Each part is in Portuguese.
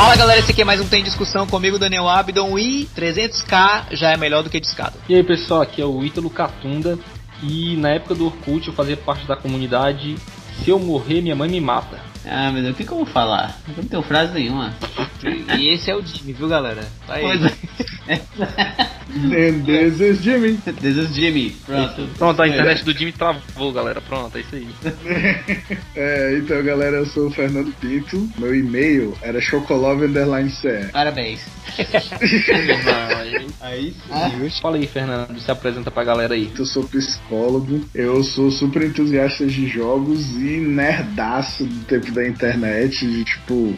Fala galera, esse aqui é mais um Tem Discussão comigo, Daniel Abdon, e 300k já é melhor do que discado. E aí pessoal, aqui é o Ítalo Catunda, e na época do Orkut eu fazia parte da comunidade Se eu morrer, minha mãe me mata. Ah, meu Deus, o que, que eu vou falar? Eu não tenho frase nenhuma. E esse é o Jimmy, viu galera? Tá aí. Pois é. And this is Jimmy. This is Jimmy. Pronto. Pronto, a internet do Jimmy travou, galera. Pronto, é isso aí. É, então galera, eu sou o Fernando Pinto. Meu e-mail era chocolove_ce. Parabéns. Aí Ah. sim. Fala aí, Fernando, se apresenta pra galera aí. Eu sou psicólogo, eu sou super entusiasta de jogos e nerdaço do tempo da internet, de tipo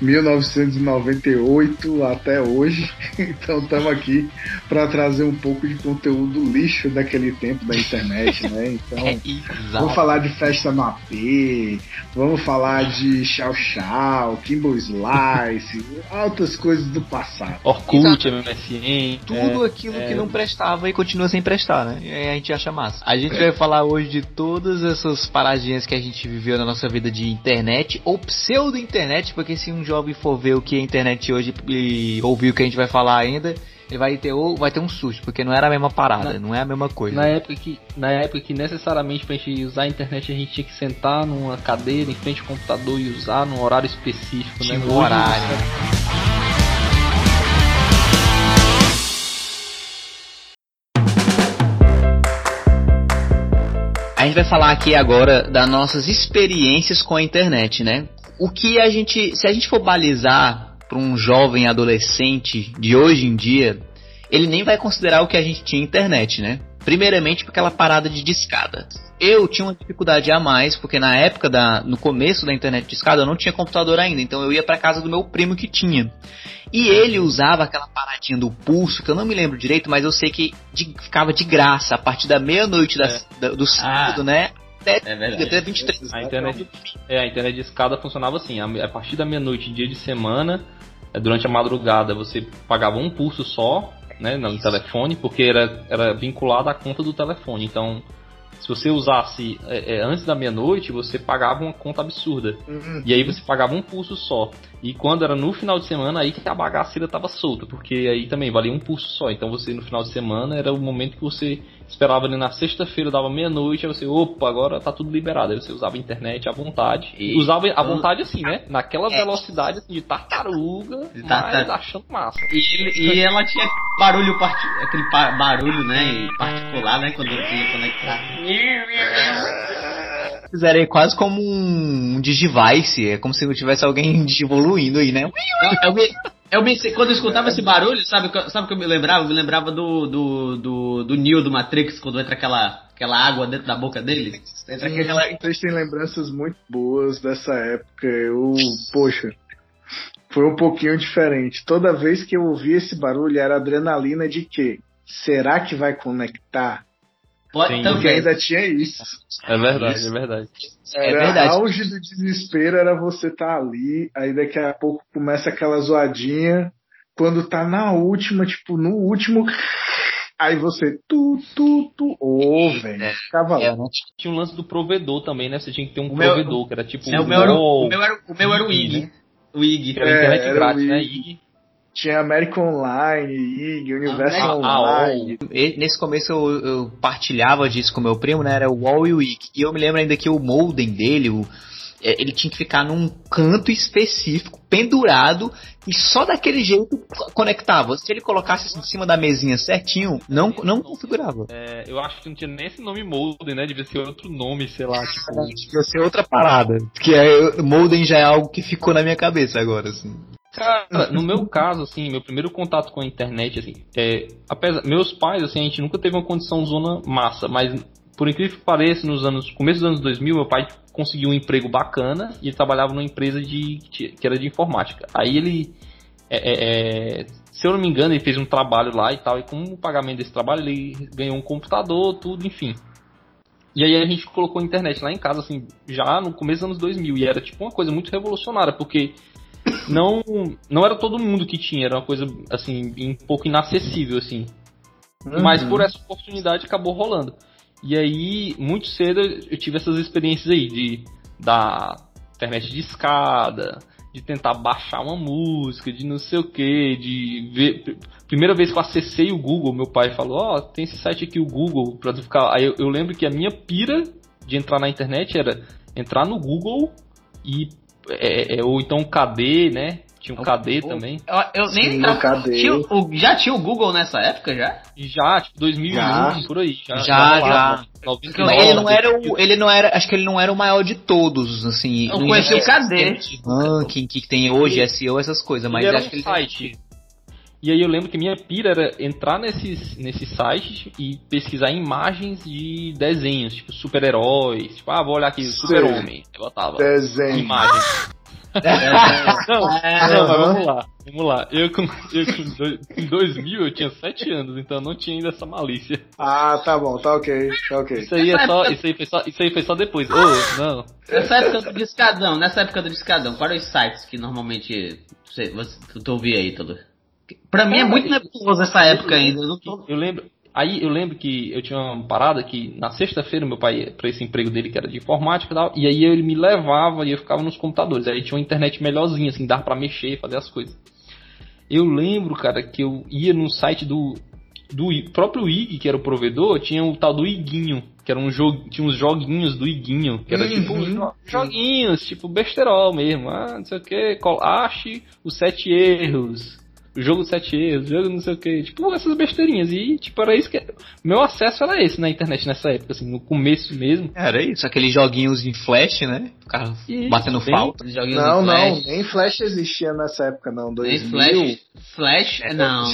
1998 até hoje. Então estamos aqui para trazer um pouco de conteúdo lixo daquele tempo da internet, né? Então É Vamos falar de festa no AP, vamos falar de Chau Chau, Kimbo Slice, altas coisas do passado. Orkut, MSN. Tudo aquilo é. que não prestava e continua sem prestar, né? E aí a gente acha massa. A gente vai falar hoje de todas essas paradinhas que a gente viveu na nossa vida de internet ou pseudo-internet, porque se um jovem for ver o que é internet hoje e ouvir o que a gente vai falar ainda, ele vai ter, ou vai ter um susto, porque não era a mesma parada, não é a mesma coisa. Na época, que, na época que necessariamente pra gente usar a internet a gente tinha que sentar numa cadeira em frente ao computador e usar num horário específico, Tinha né? um Hoje, horário. A gente vai falar aqui agora das nossas experiências com a internet, né? O que a gente, se a gente for balizar para um jovem adolescente de hoje em dia, ele nem vai considerar o que a gente tinha internet, né? Primeiramente por aquela parada de discada. Eu tinha uma dificuldade a mais, porque na época da, no começo da internet discada eu não tinha computador ainda, então eu ia para casa do meu primo que tinha. E ele usava aquela paradinha do pulso, que eu não me lembro direito, mas eu sei que de- ficava de graça a partir da meia-noite da- do sábado, Ah. né? Até, É verdade. até 23. A internet, é, a internet de escada funcionava assim, a, partir da meia-noite, dia de semana, é, durante a madrugada, você pagava um pulso só, né, no telefone, porque era, era vinculado à conta do telefone. Então, se você usasse é, é, antes da meia-noite, você pagava uma conta absurda. E aí você pagava um pulso só. E quando era no final de semana, aí que a bagaceira tava solta, porque aí também valia um pulso só. Então você no final de semana era o momento que você esperava ali na sexta-feira, dava meia-noite, aí você, opa, agora tá tudo liberado. Aí você usava a internet à vontade. E- usava à vontade assim, né? Naquela É. velocidade assim, de tartaruga, De mas tartar- achando massa. E, ele- e ela tinha barulho, parti- aquele barulho, né, particular, né, quando eu ia conectar. Fizeram aí quase como um, um Digivice, é como se tivesse alguém evoluindo aí, né? Eu, me, quando eu escutava esse barulho, sabe o que, sabe o que eu me lembrava? Eu me lembrava do, do, do, do Neo do Matrix, quando entra aquela, aquela água dentro da boca dele. Entra aquela, Vocês têm lembranças muito boas dessa época. Eu, poxa, foi um pouquinho diferente. Toda vez que eu ouvia esse barulho era adrenalina de que será que vai conectar? Pode. Porque também. ainda tinha isso. É verdade, é verdade. É Era verdade. auge do desespero era você tá ali, aí daqui a pouco começa aquela zoadinha. Quando tá na última, tipo, no último. Aí você. Tu, tu, tu. Ô, velho. Ficava É, lá. né? Tinha um lance do provedor também, né? Você tinha que ter um O meu- provedor, que era tipo É, o, meu era, o, meu era, o meu era o IG, né? O IG. que era É, internet era grátis, o né? IG. IG. Tinha American Online, IG, Universo Ah, Online. E Nesse começo eu, eu partilhava disso com meu primo, né? Era o Wall e o Wiki. E eu me lembro ainda que o modem dele, o, é, ele tinha que ficar num canto específico, pendurado, e só daquele jeito co- conectava. Se ele colocasse assim em cima da mesinha certinho, não, não configurava. É, eu acho que não tinha nem esse nome Molden, né? Devia ser outro nome, sei lá, tipo. Devia ser outra parada. Que é, modem já é algo que ficou na minha cabeça agora, assim. Cara, no meu caso, assim, meu primeiro contato com a internet, assim, é, apesar, meus pais, assim, a gente nunca teve uma condição zona massa, mas por incrível que pareça, nos anos, começo dos anos 2000, meu pai conseguiu um emprego bacana e trabalhava numa empresa de, que era de informática. Aí ele, é, é, é, se eu não me engano, ele fez um trabalho lá e tal, e com o pagamento desse trabalho ele ganhou um computador, tudo, enfim. E aí a gente colocou a internet lá em casa, assim, já no começo dos anos 2000, e era tipo uma coisa muito revolucionária, porque não não era todo mundo que tinha, era uma coisa assim um pouco inacessível assim. Mas por essa oportunidade acabou rolando. E aí muito cedo eu tive essas experiências aí de da internet de escada, de tentar baixar uma música, de não sei o que, de ver. Primeira vez que eu acessei o Google, meu pai falou, ó, oh, tem esse site aqui, o Google, pra ficar. Aí eu, eu lembro que a minha pira de entrar na internet era entrar no Google e. É, é, ou então KD, né? Tinha um KD o, também. Eu, eu nem Sim, tinha, o, já tinha o Google nessa época já? Já, tipo 2001 já. por aí. Já, já. já. 99, ele não era o, ele não era, acho que ele não era o maior de todos, assim. Eu conheci o KD. Ranking que tem hoje, SEO, essas coisas, mas ele acho um que ele site. E aí eu lembro que minha pira era entrar nesses, nesses sites e pesquisar imagens de desenhos, tipo super-heróis, tipo, ah, vou olhar aqui, super-homem. Eu botava Desenho. imagens. não, é, não, mas vamos lá, vamos lá. Eu com, eu com dois, em 2000 eu tinha 7 anos, então não tinha ainda essa malícia. Ah, tá bom, tá ok, tá ok. Isso aí é só, isso aí foi só, isso aí foi só depois. Oh, não. Nessa época do discadão, nessa época do discadão, quais os sites que normalmente você, você tu ouvia aí, todo? Pra mim é muito nebuloso essa época ainda. Eu, tô... eu lembro, Aí eu lembro que eu tinha uma parada que na sexta-feira meu pai ia pra esse emprego dele que era de informática e tal, e aí ele me levava e eu ficava nos computadores. Aí tinha uma internet melhorzinha, assim, dava pra mexer, fazer as coisas. Eu lembro, cara, que eu ia no site do, do próprio IG, que era o provedor, tinha o tal do Iguinho, que era um jogo, tinha uns joguinhos do Iguinho, que era tipo uhum. joguinhos, tipo besterol mesmo, ah, não sei o que, ache os sete erros, jogo sete erros, jogo não sei o que, tipo, essas besteirinhas. E, tipo, era isso que. Meu acesso era esse na internet nessa época, assim, no começo mesmo. Era isso, aqueles joguinhos em flash, né? Ficava batendo bem, falta. Não, não, nem flash existia nessa época, não. 2000. Nem flash, flash, é, não.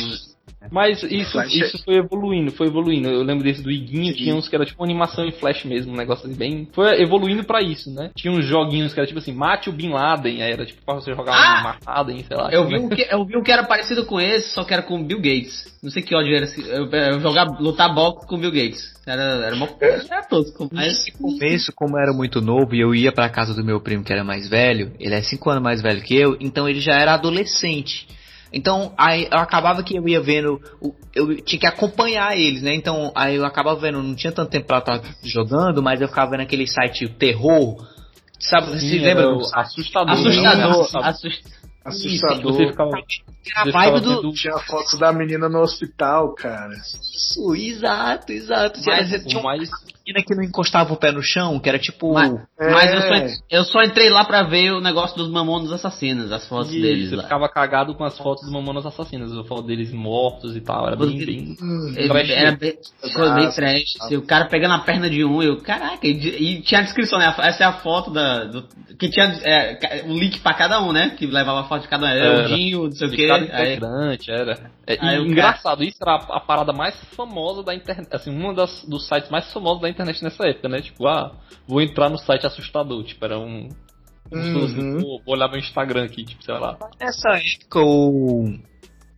Mas isso, isso foi evoluindo, foi evoluindo. Eu lembro desse do Iguinho, Sim. tinha uns que era tipo animação em flash mesmo, um negócio assim, bem. Foi evoluindo pra isso, né? Tinha uns joguinhos que era tipo assim, mate o Bin Laden, aí era tipo pra você jogar ah! um Marladen, sei lá. Eu vi, um que, eu vi um que era parecido com esse, só que era com Bill Gates. Não sei que ódio era esse. Eu, eu jogar, lutar boxe com Bill Gates. Era, era uma era tosco. Mas no começo, como eu era muito novo e eu ia pra casa do meu primo que era mais velho, ele é 5 anos mais velho que eu, então ele já era adolescente. Então, aí eu acabava que eu ia vendo, eu tinha que acompanhar eles, né? Então, aí eu acabava vendo, não tinha tanto tempo pra estar jogando, mas eu ficava vendo aquele site terror. Sabe, Sim, se lembra? Assustador. Assustador. Assustador. Assustador. Você ficava, a vibe do. Tinha foto da menina no hospital, cara. Isso, exato, exato. Mas, tinha mais, menina que não encostava o pé no chão, que era tipo. Mas, é... mas eu, só, eu, só, entrei lá pra ver o negócio dos mamonos assassinos, as fotos Isso, deles. Você lá. ficava cagado com as fotos dos mamonos assassinos, a foto deles mortos e tal. Era bem. bem era bem, coisa bem trash. Assim, o cara pegando a perna de um, eu, caraca, e, e tinha a descrição, né? Essa é a foto da. Do, que tinha é, um link pra cada um, né? Que levava a foto de cada um. Era, o Dinho, não sei o quê. Aí, era. É, aí, engraçado, cara... isso era a, a, parada mais famosa da internet. Assim, um das, dos sites mais famosos da internet nessa época, né? Tipo, ah, vou entrar no site assustador. Tipo, era um. Uhum. Assim, vou, olhar meu Instagram aqui, tipo, sei lá. Nessa época o.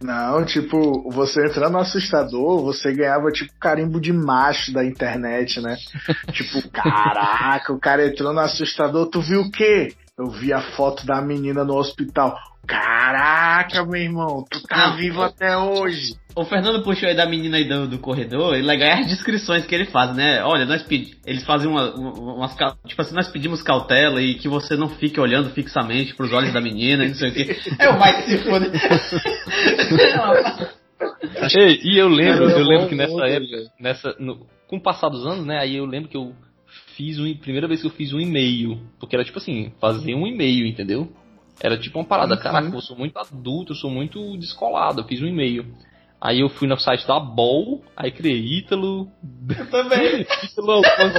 Não, tipo, você entrando no assustador, você ganhava tipo carimbo de macho da internet, né? tipo, caraca, o cara entrou no assustador, tu viu o quê? Eu vi a foto da menina no hospital. Caraca, meu irmão, tu tá vivo até hoje. O Fernando puxou aí da menina aí do, do corredor, e legal é as descrições que ele faz, né? Olha, nós pedimos. Eles fazem uma, umas. Tipo assim, nós pedimos cautela e que você não fique olhando fixamente pros olhos da menina, não sei o que. É o mais se foda. Ei, e eu lembro, eu lembro que nessa época, nessa, no, com o passar dos anos, né? Aí eu lembro que eu fiz um. Primeira vez que eu fiz um e-mail. Porque era tipo assim, fazer um e-mail, entendeu? Era tipo uma parada, uhum. caraca, eu sou muito adulto, eu sou muito descolado, eu fiz um e-mail. Aí eu fui no site da Bol, aí criei Ítalo. Eu também. Ítalo.com.br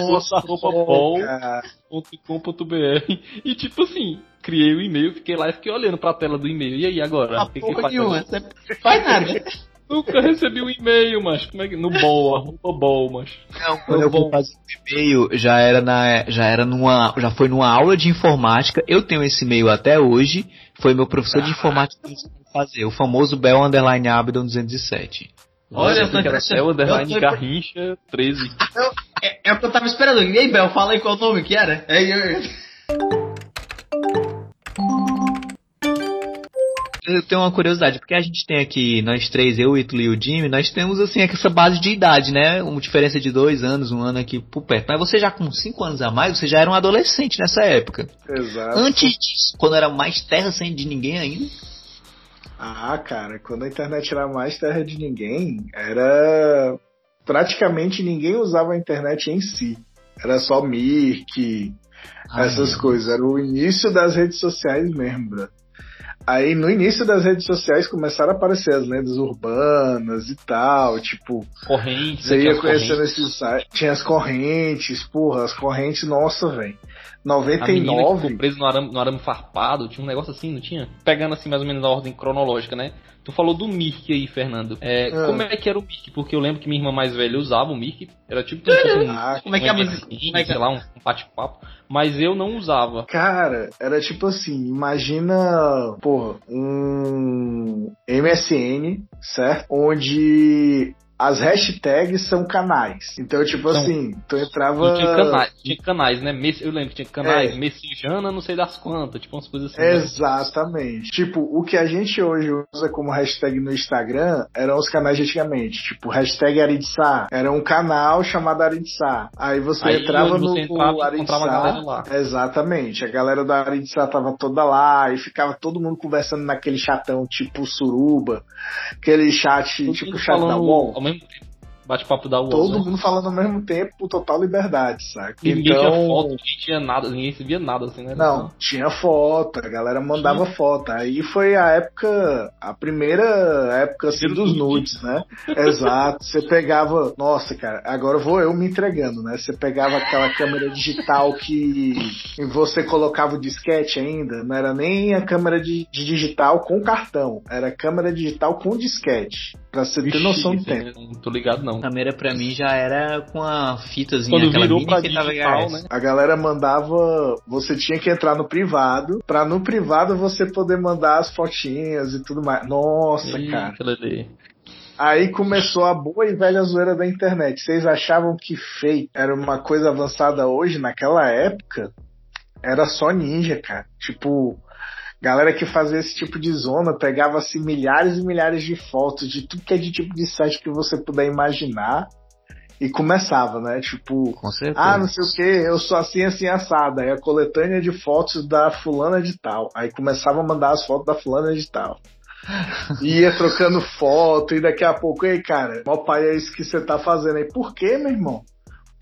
E tipo assim, criei o e-mail, fiquei lá e fiquei olhando pra tela do e-mail. E aí agora? Ah, que porra que nenhuma, você faz nada. Nunca recebi um e-mail, mas como é que. No bol, arroba bol, mas. Não, quando eu vou fazer um e-mail, já era na. Já era numa. Já foi numa aula de informática. Eu tenho esse e-mail até hoje. Foi meu professor ah. de informática que fazer. O famoso Bel Underline Abdon 207. Olha, Olha era Bel Underline Garrincha 13. é, é, o que eu tava esperando. E aí, Bel, fala aí qual nome que era. É, é, eu tenho uma curiosidade, porque a gente tem aqui, nós três, eu, o Ítalo e o Jimmy, nós temos assim essa base de idade, né? Uma diferença de dois anos, um ano aqui por perto. Mas você já com cinco anos a mais, você já era um adolescente nessa época. Exato. Antes disso, quando era mais terra sem de ninguém ainda. Ah, cara, quando a internet era mais terra de ninguém, era. Praticamente ninguém usava a internet em si. Era só Mirk, Ai, essas meu coisas. Era o início das redes sociais mesmo, bro. Aí no início das redes sociais começaram a aparecer as lendas urbanas e tal, tipo, Correntes, você né, ia as conhecendo esses sites, tinha as correntes, porra, as correntes, nossa, velho. A menina que 99, ficou presa no arame, no arame farpado, tinha um negócio assim, não tinha? Pegando assim mais ou menos na ordem cronológica, né? Tu falou do Mirk aí, Fernando. É, Ah. Como é que era o Mirk? Porque eu lembro que minha irmã mais velha usava o Mirk. Era tipo fosse um, Ah, como é que é a música- é é? sei lá, um bate-papo. Mas eu não usava. Cara, era tipo assim, imagina, porra, um MSN, certo? Onde as hashtags são canais. Então, tipo São- assim, tu entrava. Tinha canais, tinha canais, né? Eu lembro que tinha canais, É. Messejana, não sei das quantas, tipo umas coisas assim. Né? Exatamente. Tipo, o que a gente hoje usa como hashtag no Instagram eram os canais de antigamente. Tipo, hashtag Aritsá. Era um canal chamado Aritsá. Aí você Aí, entrava no você entrava, lá. Exatamente. A galera da Aritsá tava toda lá e ficava todo mundo conversando naquele chatão tipo suruba. Aquele chat, tipo chat da UOL. Ao mesmo tempo. Bate-papo da UOL. Todo né? mundo falando ao mesmo tempo, total liberdade, saca? E ninguém então... tinha foto, ninguém tinha nada, ninguém se via nada assim, né? Não, tinha foto, a galera mandava foto. Aí foi a época, a primeira época assim Primeiro dos nude. nudes, né? Exato. Você pegava, nossa, cara, agora vou eu me entregando, né? Você pegava aquela câmera digital que você colocava o disquete ainda, não era nem a câmera de, de digital com cartão, era a câmera digital com disquete. Pra você ter noção do tempo. Não tô ligado, não. A câmera pra mim já era com a fitazinha, Quando aquela virou mini pra que tava digital, VHS. né? A galera mandava. Você tinha que entrar no privado. Pra no privado você poder mandar as fotinhas e tudo mais. Nossa, cara. Eita, Lelê. Aí começou a boa e velha zoeira da internet. Vocês achavam que fake era uma coisa avançada hoje? Naquela época, era só ninja, cara. Tipo. Galera que fazia esse tipo de zona pegava assim milhares e milhares de fotos de tudo que é de tipo de site que você puder imaginar e começava, né? Tipo, ah, não sei o que, eu sou assim, assim, assada. Aí a coletânea de fotos da fulana de tal. Aí começava a mandar as fotos da fulana de tal. E ia trocando foto, e daqui a pouco, ei, cara, mó pai é isso que você tá fazendo aí. Por quê, meu irmão?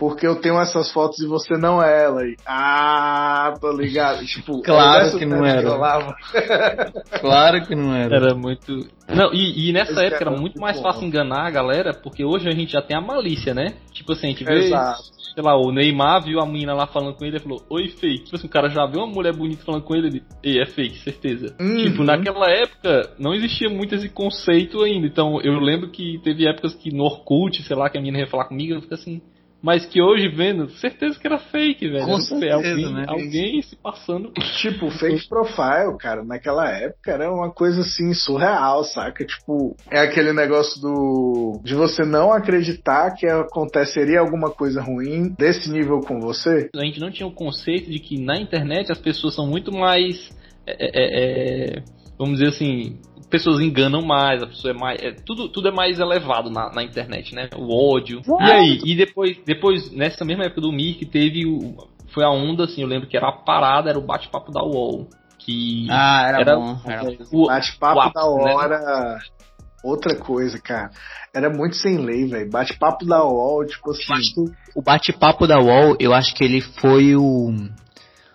Porque eu tenho essas fotos e você não é ela. E, ah, tô ligado. Tipo, Claro que não era. rolava. Claro que não era. Era muito. Não, e, e nessa Esse época era era muito muito mais bom. fácil enganar a galera, porque hoje a gente já tem a malícia, né? Tipo assim, a gente vê, Exato. sei lá, o Neymar viu a menina lá falando com ele e falou, oi, fake. Tipo assim, o cara já viu uma mulher bonita falando com ele, ele, ei, é fake, certeza. Uhum. Tipo, naquela época não existia muito esse conceito ainda. Então eu lembro que teve épocas que no Orkut, sei lá, que a menina ia falar comigo, eu fico assim. Mas que hoje vendo, certeza que era fake, velho. Com certeza, alguém, né? alguém se passando. Tipo, fake profile, cara, naquela época era uma coisa assim surreal, saca? Tipo, é aquele negócio do de você não acreditar que aconteceria alguma coisa ruim desse nível com você. a gente não tinha o conceito de que na internet as pessoas são muito mais. é, é, é, vamos dizer assim. Pessoas enganam mais, a pessoa é mais. é, tudo, tudo é mais elevado na, na internet, né? O ódio. E aí, e depois, depois, nessa mesma época do Mirk, teve o. Foi a onda, assim, eu lembro que era a parada, era o bate-papo da UOL. Que. Ah, era, Era- bom. Era... o, Bate-papo da né? hora. Outra coisa, cara. Era muito sem lei, velho. Bate-papo da UOL, tipo assim. O bate-papo da UOL, eu acho que ele foi o.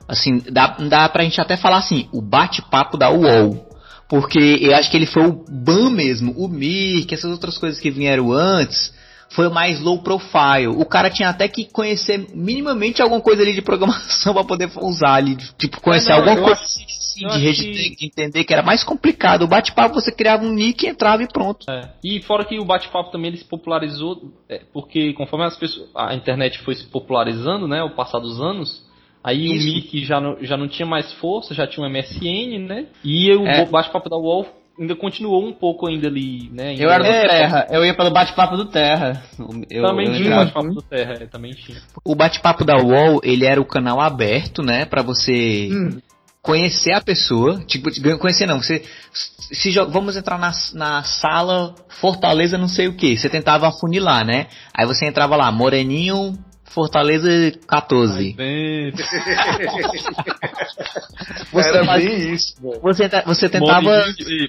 Assim, dá, dá pra gente até falar assim, o bate-papo da UOL. Porque eu acho que ele foi o BAN mesmo, o Mirk, essas outras coisas que vieram antes, foi o mais low profile. O cara tinha até que conhecer minimamente alguma coisa ali de programação pra poder usar ali, tipo, conhecer não, alguma coisa acho- assim, de rede que- de entender que era mais complicado. O bate-papo você criava um nick, entrava e pronto. É. E fora que o bate-papo também ele se popularizou, é, porque conforme as pessoas, a internet foi se popularizando, né, ao passar dos anos, aí Isso. o Mic já não, já não tinha mais força, já tinha um MSN, né, e o É. bate-papo da UOL ainda continuou um pouco ainda ali, né. ainda- Eu era do É, Terra, eu ia pelo bate-papo do Terra. Eu, também eu tinha o bate-papo do Terra, é, também tinha. O bate-papo da UOL, ele era o canal aberto, né, Pra você Hum, conhecer a pessoa, tipo, conhecer não, você se vamos entrar na, na sala Fortaleza não sei o que, você tentava afunilar, né? Aí você entrava lá, Moreninho, Fortaleza 14. Ai, você Era faz... bem isso. Você, você tentava.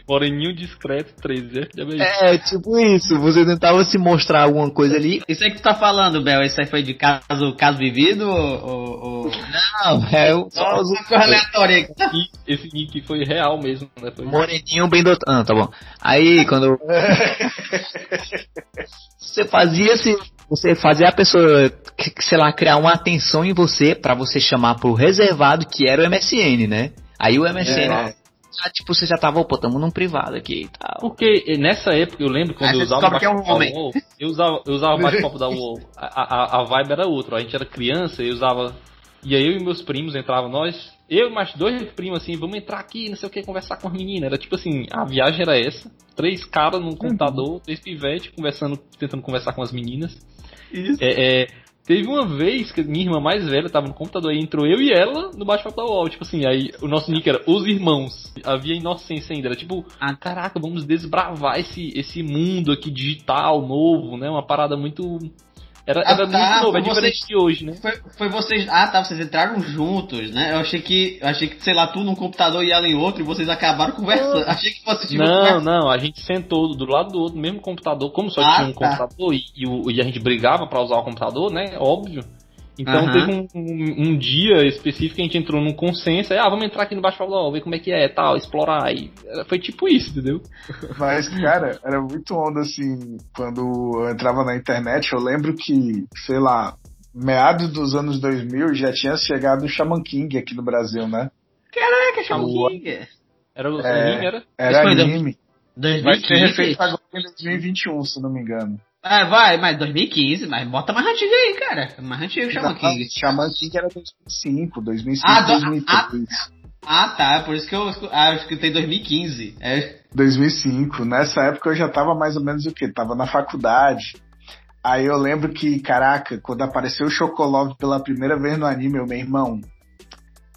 Moreninho, discreto 13. É, é, tipo isso. Você tentava se mostrar alguma coisa ali. Isso aí que tu tá falando, Bel, isso aí foi de caso, caso vivido ou. ou... Não, é o. Só uma coisa aleatória. Esse nick foi real mesmo, né? Foi Moreninho bem do. Ah, tá bom. Aí quando. você fazia assim você fazer a pessoa, sei lá, criar uma atenção em você para você chamar pro reservado, que era o MSN, né? Aí o MSN, é. já, tipo, você já tava, pô, tamo num privado aqui e tal. Porque nessa época eu lembro quando eu usava o é um homem. UOL, eu usava, eu usava bate-papo da UOL, a, a, a vibe era outra, a gente era criança, eu usava, e aí eu e meus primos entravam, nós eu e mais dois primos, assim, vamos entrar aqui, não sei o que, conversar com as meninas. Era tipo assim, a viagem era essa. Três caras num computador, uhum. três pivetes conversando, tentando conversar com as meninas. Isso. É, é, teve uma vez que minha irmã mais velha tava no computador e entrou eu e ela no bate-papo da UOL. Tipo assim, aí o nosso nick era Os Irmãos. Havia inocência ainda. Era tipo, ah, caraca, vamos desbravar esse, esse mundo aqui digital, novo, né? Uma parada muito era, ah, era tá, muito novo, é diferente vocês, de hoje, né? Foi, foi, vocês. Ah, tá, vocês entraram juntos, né? Eu achei que. Eu achei que, sei lá, tu num computador e ela em outro e vocês acabaram conversando. Achei que fosse tipo. Não, não, a gente sentou do lado do outro, no mesmo computador, como só ah, tinha um tá. computador e, e, e, a gente brigava para usar o computador, né? Óbvio. Então uhum. teve um, um, um, dia específico que a gente entrou num consenso, aí, ah, vamos entrar aqui no baixo Paulo, ver como é que é, tal, explorar. E foi tipo isso, entendeu? Mas, cara, era muito onda assim, quando eu entrava na internet, eu lembro que, sei lá, meados dos anos 2000 já tinha chegado o Shaman King aqui no Brasil, né? Caraca, Shaman King! Era o é, anime, era? Era anime. 2015? Vai ser refeito agora em 2021, se não me engano. Ah, vai, mas 2015, mas bota mais antigo aí, cara. Mais antigo Shaman King. Shaman King era 2005, 2005, ah, 2003. Ah, ah, tá, é por isso que eu ah, acho que tem 2015. É. 2005, nessa época eu já tava mais ou menos o quê? Tava na faculdade. Aí eu lembro que, caraca, quando apareceu o Chocolove pela primeira vez no anime, meu irmão,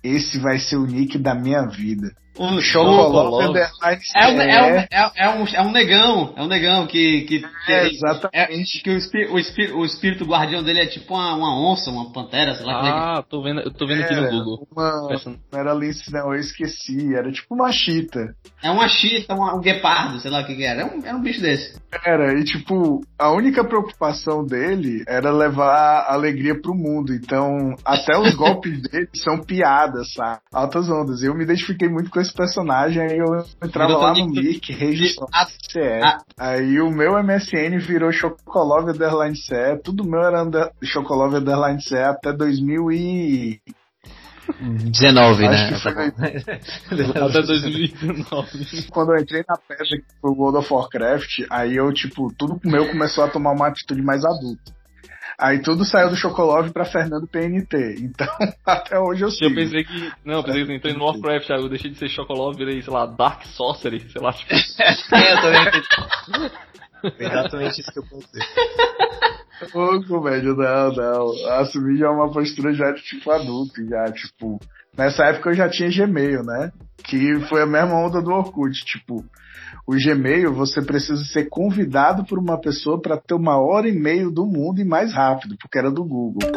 esse vai ser o nick da minha vida. Um Chocolove é, é, um, é, um, é, é, um, é um negão, é um negão que. que é, exatamente. É, que o, espírito, o, espírito, o espírito guardião dele é tipo uma, uma onça, uma pantera, sei lá. É ah, tô vendo, eu tô vendo aqui no Google. Uma, não era Lince, não, eu esqueci. Era tipo uma chita. É uma chita, um, um guepardo, sei lá o que, que era. Era um, era um bicho desse. Era, e tipo, a única preocupação dele era levar alegria pro mundo. Então, até os golpes dele são piadas, sabe? Altas ondas. Eu me identifiquei muito com esse personagem, aí eu entrava lá no nick, registrava CE. Aí o meu MSN virou Chocolove Underline CE, tudo meu era under, Chocolove Underline CE até 2000 e... 19, né? Até 2019. Quando eu entrei na pedra pro World of Warcraft, aí eu, tipo, tudo meu começou a tomar uma atitude mais adulta. Aí tudo saiu do Chocolove pra Fernando PNT. Então, até hoje eu sei. Eu pensei que. Não, eu pensei que entrei no Warcraft, eu deixei de ser Chocolove, virei, sei lá, Dark Sorcery, sei lá. Tipo... é, eu também. Exatamente isso que eu pensei. Pouco, velho, não, não. Assumir já uma postura já tipo adulto, já, tipo. Nessa época eu já tinha Gmail, né? Que foi a mesma onda do Orkut, tipo, o Gmail, você precisa ser convidado por uma pessoa para ter uma hora e meia do mundo e mais rápido, porque era do Google.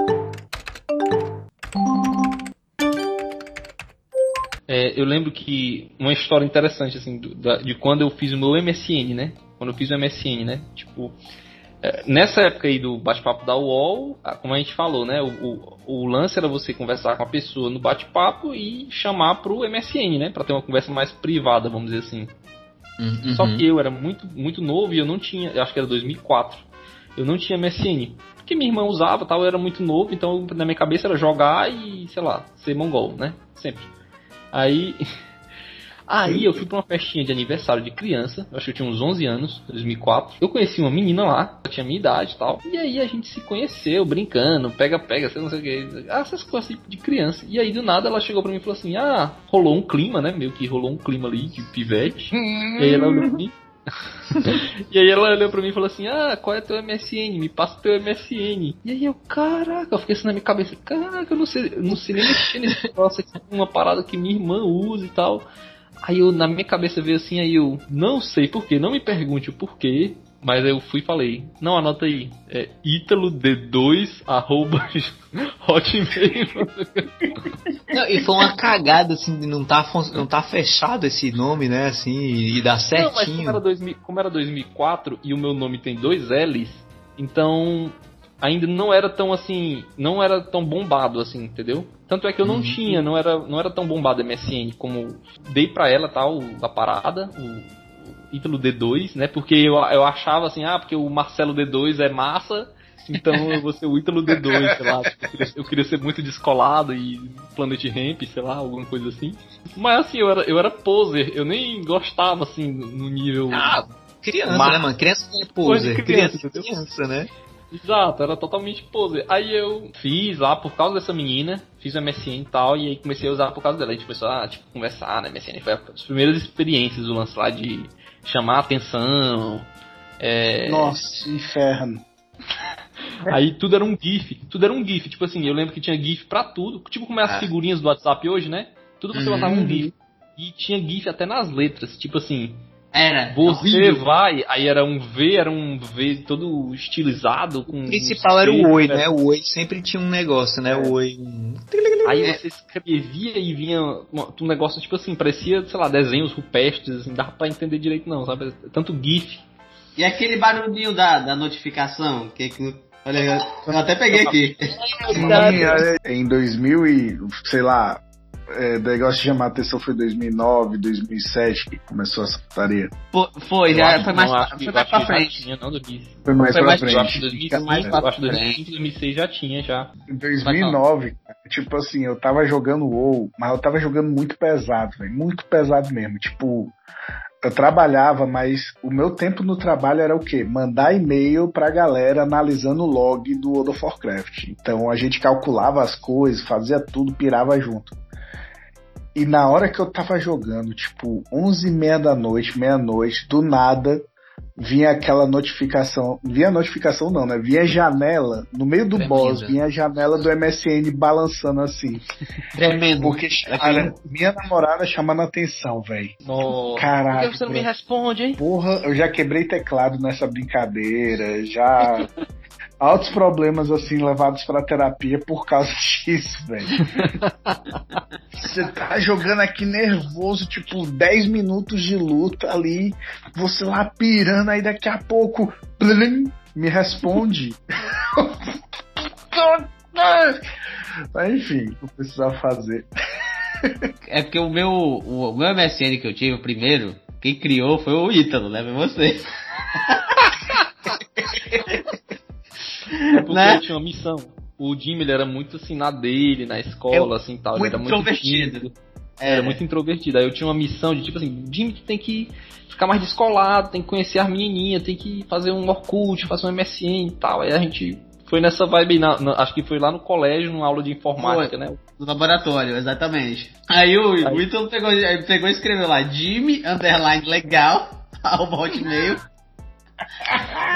É, eu lembro que uma história interessante assim do, da, de quando eu fiz o meu MSN, né? Quando eu fiz o MSN, né? Tipo, é, nessa época aí do bate-papo da UOL, como a gente falou, né? O, o, o, lance era você conversar com a pessoa no bate-papo e chamar pro MSN, né? Pra ter uma conversa mais privada, vamos dizer assim. Uhum. Só que eu era muito, muito novo e eu não tinha, eu acho que era 2004, eu não tinha MSN. Porque minha irmã usava tal, eu era muito novo, então na minha cabeça era jogar e, sei lá, ser mongol, né? Sempre. Aí Aí eu fui pra uma festinha de aniversário de criança, acho que eu tinha uns 11 anos, 2004. Eu conheci uma menina lá, ela tinha minha idade e tal. E aí a gente se conheceu, brincando, pega, pega, sei não sei o que. Essas coisas de criança. E aí do nada ela chegou pra mim e falou assim: Ah, rolou um clima, né? Meio que rolou um clima ali de pivete. e aí ela olhou pra mim. e aí ela olhou pra mim e falou assim: Ah, qual é teu MSN? Me passa teu MSN. E aí eu, caraca, eu fiquei assim na minha cabeça: Caraca, eu não sei, eu não sei nem mexer nesse negócio aqui, uma parada que minha irmã usa e tal. Aí eu, na minha cabeça veio assim, aí eu, não sei porquê, não me pergunte o porquê, mas eu fui e falei, não, anota aí, é italod2 arroba hotmail. Não, e foi uma cagada, assim, de não tá, não tá fechado esse nome, né, assim, e dar certinho. Não, mas como era, 2000, como era 2004 e o meu nome tem dois L's, então ainda não era tão assim, não era tão bombado assim, entendeu? Tanto é que eu não uhum. tinha, não era, não era tão bombado MSN como dei pra ela tal, a parada, o Ítalo D2, né? Porque eu, eu achava assim, ah, porque o Marcelo D2 é massa, então eu vou ser o Ítalo D2, sei lá. Eu, queria, eu, queria, ser muito descolado e Planet Ramp, sei lá, alguma coisa assim. Mas assim, eu era, eu era poser, eu nem gostava assim no nível. Ah, criança, né, mano? Criança é poser. Criança, criança, criança, né? Exato, era totalmente poser. Aí eu fiz lá por causa dessa menina, fiz o MSN e tal, e aí comecei a usar por causa dela. A gente começou a tipo, conversar, né? MSN foi as primeiras experiências do lance lá de chamar atenção. É... Nossa, inferno. Aí tudo era um GIF, tudo era um GIF. Tipo assim, eu lembro que tinha GIF pra tudo. Tipo como é as ah. figurinhas do WhatsApp hoje, né? Tudo você uhum. botava um GIF. E tinha GIF até nas letras. Tipo assim, era. Você horrível. vai, aí era um V, era um V todo estilizado. Com o principal era o Oi, né? O Oi sempre tinha um negócio, né? O Oi. Aí você escrevia e vinha um negócio tipo assim, parecia, sei lá, desenhos rupestres, assim, dava pra entender direito não, sabe? Tanto GIF. E aquele barulhinho da, da notificação, que, que Olha, eu até peguei aqui. em 2000 e, sei lá, é, negócio de chamar atenção foi 2009, 2007 que começou essa putaria. foi, já foi mais, pra, foi mais pra frente. Tinha, não, foi mais foi pra mais frente. 2005, mais pra frente. 2005, 2006 já tinha, já. Em 2009, tipo assim, eu tava jogando WoW, mas eu tava jogando muito pesado, velho. Muito pesado mesmo. Tipo, eu trabalhava, mas o meu tempo no trabalho era o quê? Mandar e-mail pra galera analisando o log do World of Warcraft. Então a gente calculava as coisas, fazia tudo, pirava junto. E na hora que eu tava jogando, tipo, 11 e meia da noite, meia-noite, do nada, vinha aquela notificação. Vinha a notificação não, né? Vinha a janela, no meio do Tremenda. boss, vinha a janela do MSN balançando assim. Tremendo. Porque cara, minha namorada chamando a atenção, velho. Caralho. Por que você não me responde, hein? Porra, eu já quebrei teclado nessa brincadeira, já. altos problemas assim levados pra terapia por causa disso, velho. você tá jogando aqui nervoso, tipo 10 minutos de luta ali, você lá pirando, aí daqui a pouco blim, me responde. Mas enfim, vou precisar fazer. É porque o meu, o meu MSN que eu tive, o primeiro, quem criou foi o Ítalo, né? Você. Porque né? tinha uma missão. O Jimmy ele era muito assim na dele, na escola, eu, assim tal. Muito ele era muito introvertido. É. Era muito introvertido. Aí eu tinha uma missão de tipo assim, Jimmy, tu tem que ficar mais descolado, tem que conhecer as menininhas, tem que fazer um Orkut, fazer um MSN e tal. Aí a gente foi nessa vibe, na, na, acho que foi lá no colégio, numa aula de informática, foi, né? No laboratório, exatamente. Aí o, Ítalo pegou, pegou e escreveu lá, Jimmy, underline legal, ao hotmail.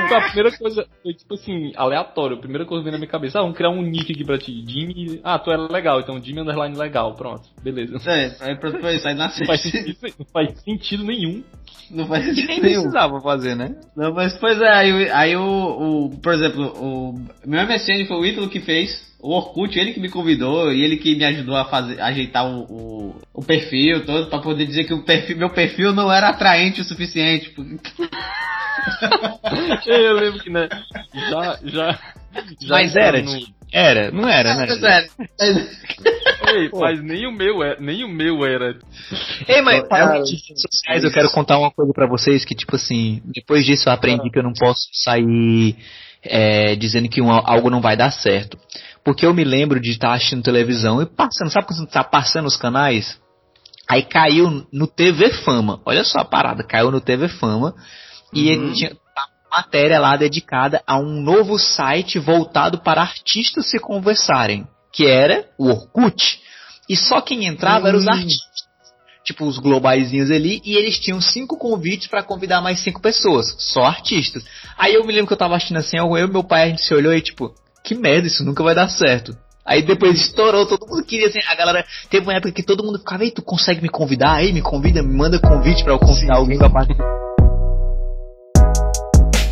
Então, a primeira coisa foi tipo assim, aleatório. A primeira coisa que veio na minha cabeça, ah, vamos criar um nick aqui pra ti. Jimmy. Ah, tu é legal, então Jimmy underline legal. Pronto, beleza. É, aí pronto foi isso, aí nasceu. Não faz sentido, não faz sentido nenhum. Não faz sentido nem nenhum. precisava fazer, né? Não, mas pois é, aí, aí o, o. Por exemplo, o. Meu MSN foi o Ítalo que fez. O Orkut, ele que me convidou e ele que me ajudou a fazer, a ajeitar o, o, o perfil todo para poder dizer que o perfil, meu perfil não era atraente o suficiente. eu lembro que, né? Já, já. já mas era, no... era, não era, né? Mas era. Ei, mas nem o meu era, nem o meu era. Ei, mas para de redes sociais, eu quero contar uma coisa para vocês que tipo assim, depois disso eu aprendi que eu não posso sair é, dizendo que um, algo não vai dar certo. Porque eu me lembro de estar assistindo televisão e passando, sabe quando tá passando os canais? Aí caiu no TV Fama. Olha só a parada, caiu no TV Fama e ele uhum. tinha uma matéria lá dedicada a um novo site voltado para artistas se conversarem, que era o Orkut. E só quem entrava eram os artistas. tipo os globaizinhos ali, e eles tinham cinco convites para convidar mais cinco pessoas, só artistas. Aí eu me lembro que eu tava assistindo assim, eu e meu pai, a gente se olhou e tipo, que merda, isso nunca vai dar certo. Aí depois estourou, todo mundo queria assim, a galera, teve uma época que todo mundo ficava, ei, tu consegue me convidar? Aí me convida, me manda convite para eu convidar alguém pra participar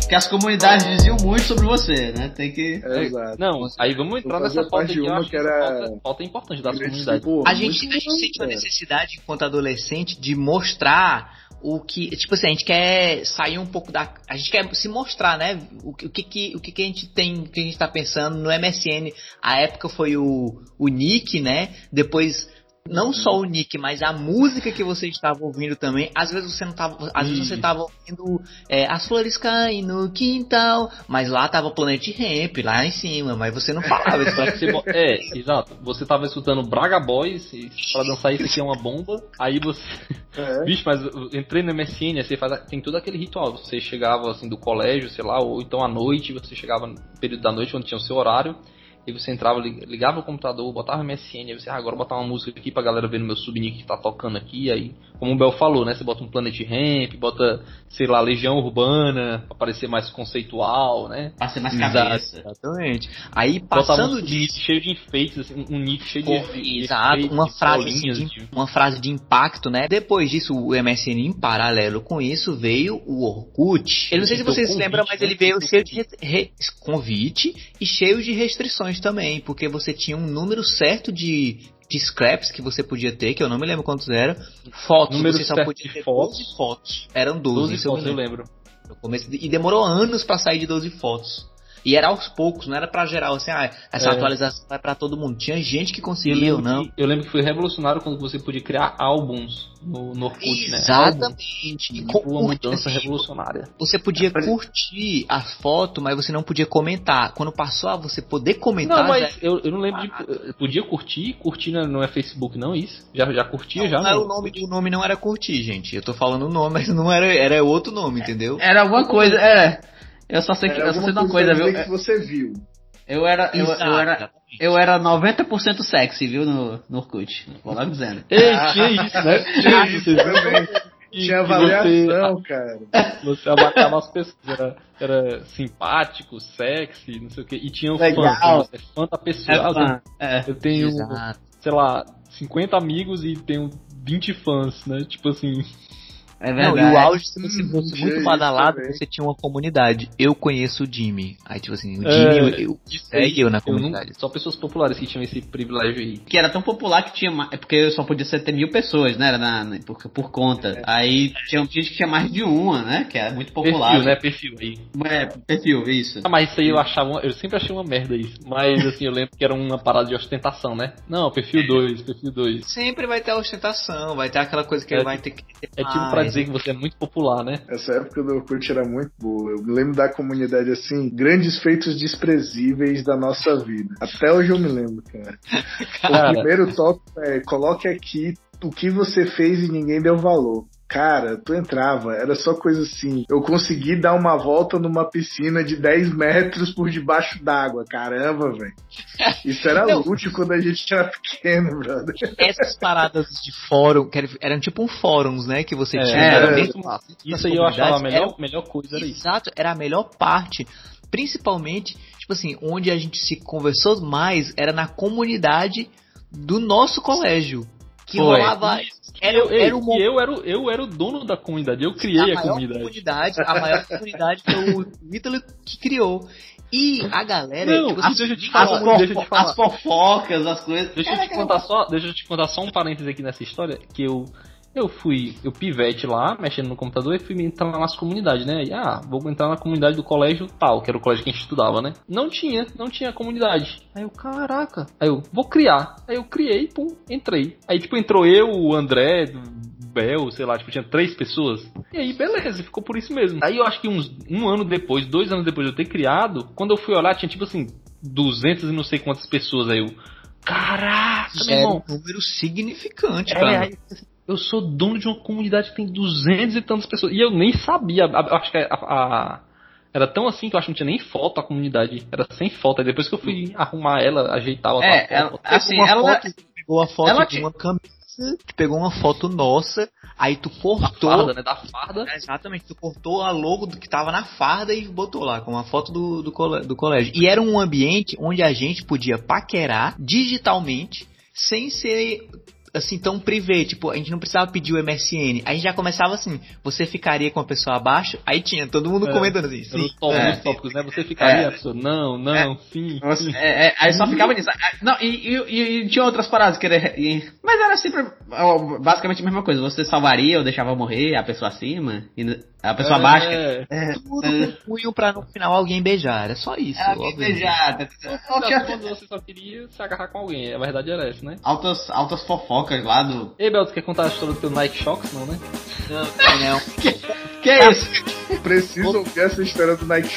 que as comunidades diziam muito sobre você, né? Tem que. É, exato. Não, aí vamos entrar nessa pauta aqui. Uma que era... falta, falta importante das comunidades. A gente, a gente sentiu a necessidade, enquanto adolescente, de mostrar o que. Tipo assim, a gente quer sair um pouco da. A gente quer se mostrar, né? O, o que, que, o que, que a gente tem, o que a gente tá pensando. No MSN, a época foi o, o Nick, né? Depois não só o nick, mas a música que você estava ouvindo também. Às vezes você não tava, às vezes você estava ouvindo é, as flores caem no quintal, mas lá tava Planet Ramp lá em cima, mas você não falava isso. você, é, exato. Você tava escutando Braga Boys para dançar isso aqui é uma bomba. Aí você, é. bicho, mas eu entrei no MSN, você faz, tem todo aquele ritual. Você chegava assim do colégio, sei lá, ou então à noite, você chegava no período da noite onde tinha o seu horário e você entrava, ligava o computador, botava MSN, aí você, ah, agora botar uma música aqui pra galera ver no meu subnick que tá tocando aqui, aí, como o Bel falou, né, você bota um Planet Ramp, bota, sei lá, Legião Urbana, pra parecer mais conceitual, né? Pra ser mais cabeça. Exatamente. Aí, passando de... cheio de enfeites, assim, um nick cheio Pô, de... Exato, uma frase, de, uma frase de impacto, né? Depois disso, o MSN, em paralelo com isso, veio o Orkut. Eu não sei se vocês se lembram, mas ele né? veio cheio de convite e cheio de restrições também, porque você tinha um número certo de, de scraps que você podia ter, que eu não me lembro quantos eram. Fotos, número você só podia ter fotos. 12 fotos. Eram 12, 12 fotos, eu lembro. Eu lembro. e demorou anos para sair de 12 fotos. E era aos poucos, não era pra geral, assim, ah, essa é. atualização vai pra todo mundo. Tinha gente que conseguia ou não. Que, eu lembro que foi revolucionário quando você podia criar álbuns no, no Orkut, né? Exatamente. E com uma mudança revolucionária. Você podia é, curtir a foto, mas você não podia comentar. Quando passou a você poder comentar. Não, mas já... eu, eu não lembro de. Podia curtir, curtir não é Facebook, não, isso? Já, já curtia, não, já? Não, o nome, o nome não era curtir, gente. Eu tô falando o nome, mas não era, era outro nome, entendeu? Era alguma coisa, é. Eu só sei que eu só sei uma coisa, viu? que você viu. Eu era, eu, eu era, eu era 90% sexy, viu, no, no Orkut. Vou lá dizendo. Ei, tinha isso, né? Tinha isso. Tinha avaliação, você, cara. Você avaliava as pessoas, era, era simpático, sexy, não sei o que. E tinha um Legal. fã, você é fã da pessoa. É fã. É. Eu tenho, Exato. sei lá, 50 amigos e tenho 20 fãs, né? Tipo assim. É verdade. Não, e o auge, se você fosse hum, muito badalado, você tinha uma comunidade. Eu conheço o Jimmy. Aí, tipo assim, o é, Jimmy é, eu, segue eu na comunidade. Eu não, só pessoas populares que tinham esse privilégio aí. Que era tão popular que tinha. É porque só podia ser até mil pessoas, né? Era na, na por, por conta. É. Aí tinha gente que tinha mais de uma, né? Que era muito popular. Perfil, né? Perfil aí. É, perfil, isso. Ah, mas isso aí eu achava. Eu sempre achei uma merda isso. Mas assim, eu lembro que era uma parada de ostentação, né? Não, perfil 2, perfil 2. Sempre vai ter ostentação, vai ter aquela coisa que é, ele vai ter que. É tipo pra dizer que você é muito popular, né? Essa época do Orkut era muito boa. Eu me lembro da comunidade assim, grandes feitos desprezíveis da nossa vida. Até hoje eu me lembro, cara. cara. O primeiro tópico é coloque aqui o que você fez e ninguém deu valor. Cara, tu entrava, era só coisa assim. Eu consegui dar uma volta numa piscina de 10 metros por debaixo d'água. Caramba, velho. Isso era Não. útil quando a gente era pequeno, brother. Essas paradas de fórum, que eram tipo um fóruns, né? Que você é, tinha. Era mesmo, isso aí eu achava a melhor, era, melhor coisa. Era exato, era a melhor parte. Principalmente, tipo assim, onde a gente se conversou mais era na comunidade do nosso colégio que Foi. rolava. Era, eu, era uma... eu, era, eu era o dono da comunidade, eu criei a, a comunidade. comunidade. A maior comunidade foi o Ítalo que criou. E a galera. Não, tipo, as, deixa, eu te falar, as, deixa eu te falar. As fofocas, as coisas. Deixa eu, te contar só, deixa eu te contar só um parênteses aqui nessa história. Que eu eu fui, eu pivete lá, mexendo no computador e fui entrar nas comunidades, né? E, ah, vou entrar na comunidade do colégio tal, que era o colégio que a gente estudava, né? Não tinha, não tinha comunidade. Aí eu, caraca. Aí eu, vou criar. Aí eu criei, pum, entrei. Aí, tipo, entrou eu, o André, Bel, sei lá, tipo, tinha três pessoas. E aí, beleza, ficou por isso mesmo. Aí eu acho que uns um ano depois, dois anos depois de eu ter criado, quando eu fui olhar, tinha tipo assim, 200 e não sei quantas pessoas. Aí eu, caraca, meu irmão. um número significante, é, cara. Aí, eu sou dono de uma comunidade que tem duzentos e tantas pessoas. E eu nem sabia. Eu acho que a, a, era tão assim que eu acho que não tinha nem foto a comunidade. Era sem foto. Aí depois que eu fui arrumar ela, ajeitar ela. É, ela, assim, uma ela. Foto, pegou a foto ela de uma camisa tu pegou uma foto nossa, aí tu cortou. Da farda, né? Da farda. Exatamente, tu cortou a logo do que tava na farda e botou lá, com uma foto do, do, cole, do colégio. E era um ambiente onde a gente podia paquerar digitalmente, sem ser assim, tão privê, tipo, a gente não precisava pedir o MSN. A gente já começava assim, você ficaria com a pessoa abaixo, aí tinha todo mundo É. comentando assim, sim. tópicos, É. os tópicos, né? Você ficaria, É. a pessoa, não, não, sim, Você- sim. é, é, aí só ficava nisso. Ah, Não, e, e- e- tinha outras paradas que era. e- mas era sempre basicamente a mesma coisa. Você salvaria ou deixava morrer a pessoa acima, e a pessoa. É, É, Tudo com punho pra no final alguém beijar, era só isso. é, óbvio. beijar, contas, você só queria se agarrar com alguém. A verdade era essa, né? altas, altas fofocas lá do. Ei, Bel, tu quer contar a história do teu Nike Shox, não, né? Não, não. Que é isso? Preciso ouvir essa história do Nike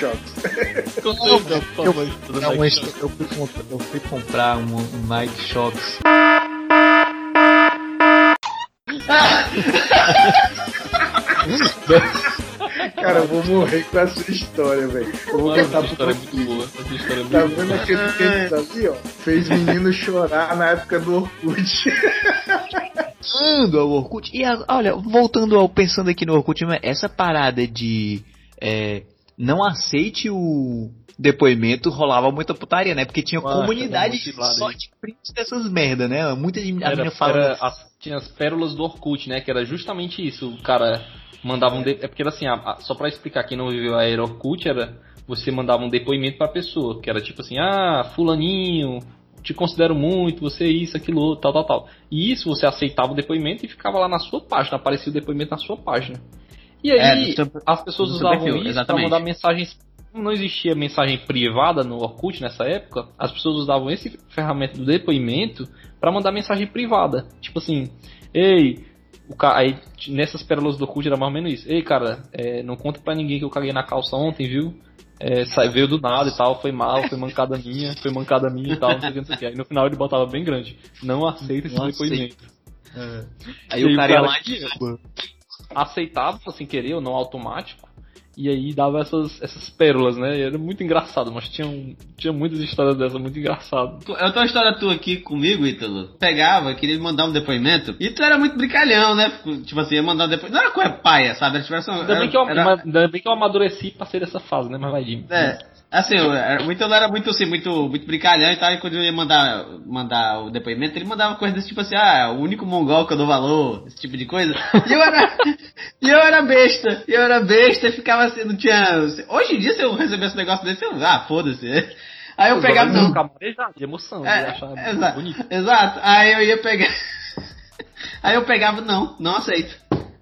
mas Shox. eu, fui comprar, eu fui comprar um, um Nike Shox. Cara, eu vou morrer com essa história, velho. Eu vou Mano, contar essa história é pro muito boa. Essa história é Tá muito vendo boa. aquele tênis ali, ó? Fez menino chorar na época do Orkut. Voltando ao Orkut. E a- olha, voltando ao pensando aqui no Orkut, mas essa parada de é, não aceite o depoimento rolava muita putaria, né? Porque tinha Nossa, comunidade muito lado só de print dessas merda, né? Muita gente a Era, menina falando. era tinha as pérolas do Orkut, né? Que era justamente isso. O cara mandava um. De... É porque era assim, a- a- só pra explicar quem não viveu a era Orkut, era você mandava um depoimento pra pessoa, que era tipo assim, ah, fulaninho, te considero muito, você é isso, aquilo, tal, tal, tal. E isso você aceitava o depoimento e ficava lá na sua página, aparecia o depoimento na sua página. E É, aí do seu- as pessoas usavam perfil, isso pra exatamente. mandar mensagens. Como não existia mensagem privada no Orkut nessa época, as pessoas usavam esse ferramenta do depoimento pra mandar mensagem privada. Tipo assim, ei, o ca... aí nessas pérolas do Orkut era mais ou menos isso. Ei, cara, é, não conta pra ninguém que eu caguei na calça ontem, viu? É, sa- veio do nada e tal, foi mal, foi mancada minha, foi mancada minha e tal, não sei o que, não sei o que. Aí no final ele botava bem grande. Não aceita esse Não depoimento. Aí E o cara ia cara lá que aceitava sem querer ou não automático. E aí dava essas, essas pérolas, né? E era muito engraçado, mas tinha, um- tinha muitas histórias dessas muito engraçadas. Tu- Eu tenho uma história tua aqui comigo, Ítalo. Pegava, queria mandar um depoimento. E tu era muito brincalhão, né? Tipo assim, ia mandar um depoimento. Não era coisa paia, sabe? Era, tipo, assim, Ainda, era- bem que eu, era- ainda bem que eu amadureci pra ser dessa fase, né? Mas vai, Jimmy. É, assim, era- o Ítalo era muito assim, muito, muito brincalhão e tal, e quando eu ia mandar, mandar o depoimento, ele mandava coisas desse tipo assim, ah, o único mongol que eu dou valor, esse tipo de coisa. E eu era, e eu era besta, e eu era besta e ficava assim, não tinha. Hoje em dia, se eu recebesse um negócio desse, eu, ah, foda-se. Aí eu pegava. Não, Não, de emoção, é, achar exa- bonito. exato. Aí eu ia pegar. Aí eu pegava, não, não aceito.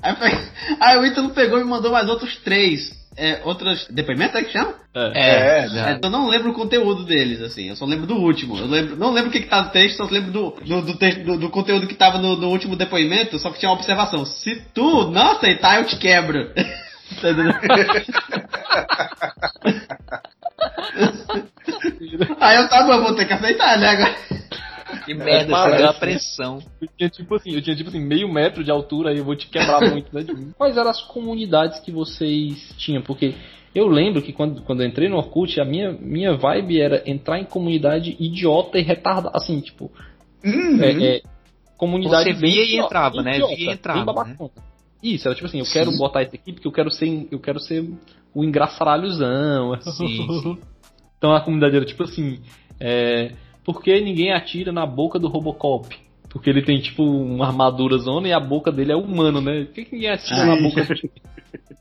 Aí, aí o Ítalo pegou e me mandou mais outros três. É, outros depoimentos, é que chama? É. É, É, já. É, eu não lembro o conteúdo deles, assim. Eu só lembro do último. Eu lembro, não lembro o que, que tá no texto, só lembro do, do, do, texto, do, do conteúdo que tava no, no último depoimento, só que tinha uma observação. Se tu não aceitar, eu te quebro. Tá? Aí eu tava, eu vou ter que aceitar, né? Agora. Que merda, parece, você deu a né? pressão. Eu tinha tipo assim, eu tinha tipo assim, meio metro de altura e eu vou te quebrar muito, né? Quais eram as comunidades que vocês tinham? Porque eu lembro que quando, quando eu entrei no Orkut, a minha, minha vibe era entrar em comunidade idiota e retardada. Assim, tipo, Uhum. é, é, comunidade Você bem via e idiota, entrava, né? idiota, Via e bem entrava, babacona. Isso, era tipo assim, eu quero botar esse aqui porque eu quero ser, eu quero ser o engraçaralhozão. Sim, sim. Então a comunidade era tipo assim, é, por que ninguém atira na boca do Robocop? Porque ele tem tipo uma armadura zona e a boca dele é humano, né? Por que que ninguém atira na Sim. boca dele?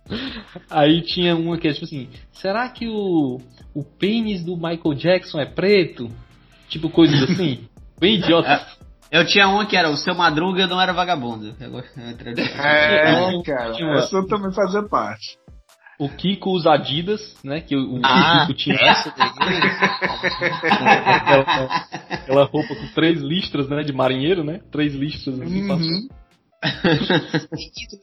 Aí tinha uma que é tipo assim, será que o, o pênis do Michael Jackson é preto? Tipo coisas assim. Bem idiota. Eu tinha uma que era o seu madruga não era vagabundo. Agora, eu entrei- É, cara. Tinha uma- Essa também fazia parte. O Kiko usa Adidas, né? Que o, o Ah, Kiko tinha essa aquela, aquela roupa com três listras, né? De marinheiro, né? Três listras assim, passando. Uhum.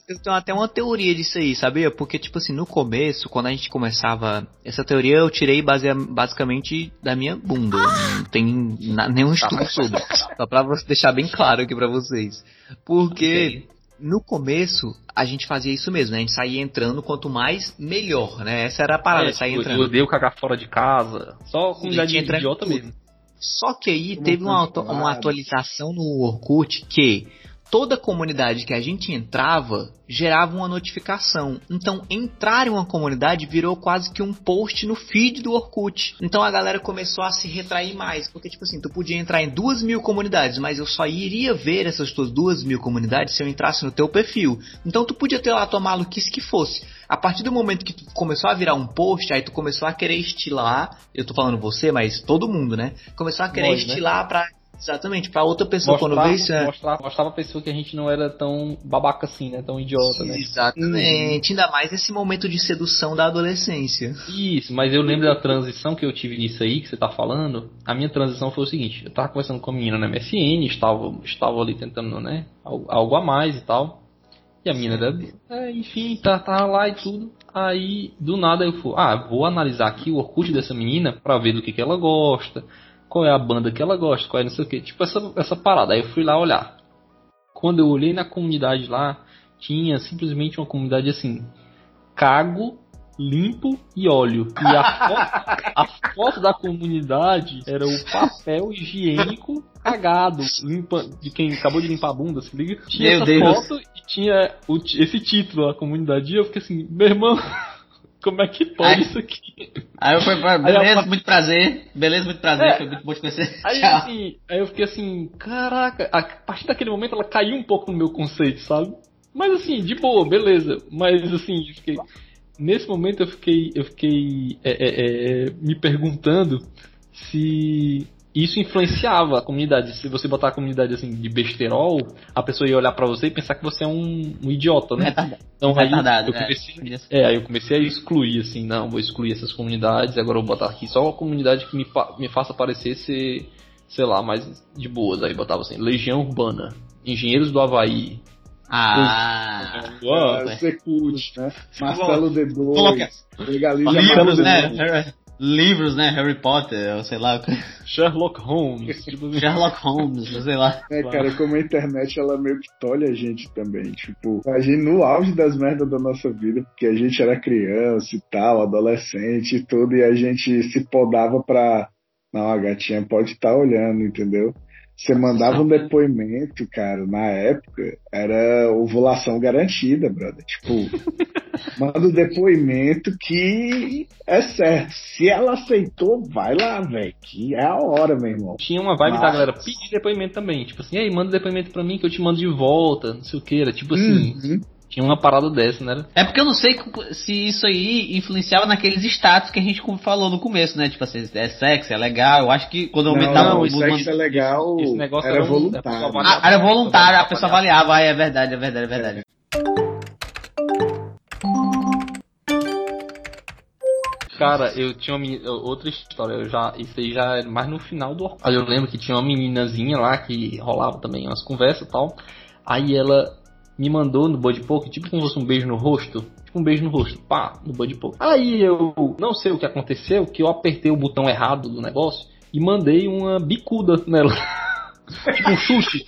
Eu tenho até uma teoria disso aí, sabia? Porque, tipo assim, no começo, quando a gente começava. Essa teoria eu tirei basea- basicamente da minha bunda. Não tem na- nenhum estudo sobre. Só pra você deixar bem claro aqui pra vocês. Porque. No começo, a gente fazia isso mesmo, né? A gente saía entrando, quanto mais, melhor, né? Essa era a parada, É, sair tipo, entrando. Eu odeio cagar fora de casa. Só comunidade gente entra idiota tudo. mesmo. Só que aí Como teve uma, uma atualização no Orkut que toda comunidade que a gente entrava gerava uma notificação. Então, entrar em uma comunidade virou quase que um post no feed do Orkut. Então a galera começou a se retrair mais. Porque, tipo assim, tu podia entrar em duas mil comunidades, mas eu só iria ver essas tuas duas mil comunidades se eu entrasse no teu perfil. Então tu podia ter lá tua maluquice que fosse. A partir do momento que tu começou a virar um post, aí tu começou a querer estilar. Eu tô falando você, mas todo mundo, né? Começou a querer Nós, né? estilar pra. Exatamente, pra outra pessoa Mostrar, quando vê isso. é- mostrar, mostrar pra pessoa que a gente não era tão babaca assim, né? Tão idiota, né? Exatamente, ainda mais nesse momento de sedução da adolescência. Isso, mas eu lembro da transição que eu tive nisso aí que você tá falando. A minha transição foi o seguinte: eu tava conversando com a menina na MSN, estava, estava ali tentando, né? Algo, algo a mais e tal. E a menina era, é, enfim, tá, tava lá e tudo. Aí, do nada eu fui, ah, vou analisar aqui o Orkut dessa menina pra ver do que, que ela gosta, qual é a banda que ela gosta, qual é não sei o que. Tipo, essa, essa parada. Aí eu fui lá olhar. Quando eu olhei na comunidade lá, tinha simplesmente uma comunidade assim: cago, limpo e óleo. E a foto, a foto da comunidade era o papel higiênico cagado, limpa, de quem acabou de limpar a bunda, se liga? Tinha Meu essa Deus. foto e tinha o esse título, a comunidade. E eu fiquei assim, meu irmão, como é que pode Ai. isso aqui? Aí eu fui pra, Aí beleza, a- muito prazer. Beleza, muito prazer. É. Foi muito bom te conhecer. Aí, assim, aí eu fiquei assim, caraca, a partir daquele momento ela caiu um pouco no meu conceito, sabe? Mas assim, de boa, beleza. Mas assim, eu fiquei. Nesse momento eu fiquei. Eu fiquei é, é, é, me perguntando se isso influenciava a comunidade. Se você botar a comunidade assim de besterol, a pessoa ia olhar pra você e pensar que você é um, um idiota, né? Retarda- Então aí retardado, eu é. comecei, é, aí eu comecei a excluir, assim, não, vou excluir essas comunidades, agora eu vou botar aqui só uma comunidade que me, fa- me faça parecer ser, sei lá, mais de boas. Aí botava assim, Legião Urbana, Engenheiros do Havaí. Ah. Uau, É, Secult, né? Marcelo D2. Coloca- Legaliza Marcelo? D2. Livros, né? Harry Potter, ou sei lá. Sherlock Holmes. tipo assim. Sherlock Holmes, sei lá. É, cara, como a internet ela meio que tolhe a gente também. Tipo, a gente no auge das merdas da nossa vida, porque a gente era criança e tal, adolescente e tudo, e a gente se podava pra. Não, a gatinha pode estar olhando, entendeu? Você mandava um depoimento, cara, na época, era ovulação garantida, brother. Tipo, manda o depoimento que é certo. Se ela aceitou, vai lá, velho. Que é a hora, meu irmão. Tinha uma vibe da Mas- galera pedir depoimento também. Tipo assim, ei, manda depoimento pra mim que eu te mando de volta, não sei o que. Era tipo assim, Uhum. Tinha uma parada dessa, né? É porque eu não sei se isso aí influenciava naqueles status que a gente falou no começo, né? Tipo assim, é sexy, é legal. Eu acho que quando Não, aumentava não, o isso aí que é legal. esse negócio era era um- voluntário. era Ah, era voluntário, a pessoa avaliava. Ah, é verdade, é verdade, é verdade. Cara, eu tinha uma outra história, eu já, isso aí já é mais no final do Orkut. Aí eu lembro que tinha uma meninazinha lá que rolava também umas conversas e tal. Aí ela me mandou no Bud Poke, tipo como se fosse um beijo no rosto. Tipo um beijo no rosto, pá, no Bud Poke. Aí eu não sei o que aconteceu, que eu apertei o botão errado do negócio e mandei uma bicuda nela. tipo um chute.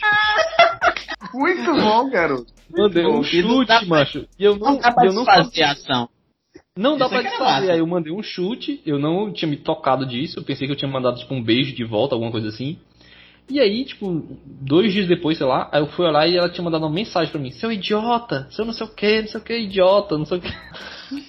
Muito bom, garoto. Mandei um E chute, macho. E eu não, Não dá pra eu não desfazer a ação. Não dá Isso pra é é desfazer. massa. Aí eu mandei um chute, eu não tinha me tocado disso, eu pensei que eu tinha mandado tipo um beijo de volta, alguma coisa assim. E aí, tipo, dois dias depois, sei lá, aí eu fui olhar e ela tinha mandado uma mensagem pra mim, seu idiota, seu não sei o que, não sei o que, idiota, não sei o que.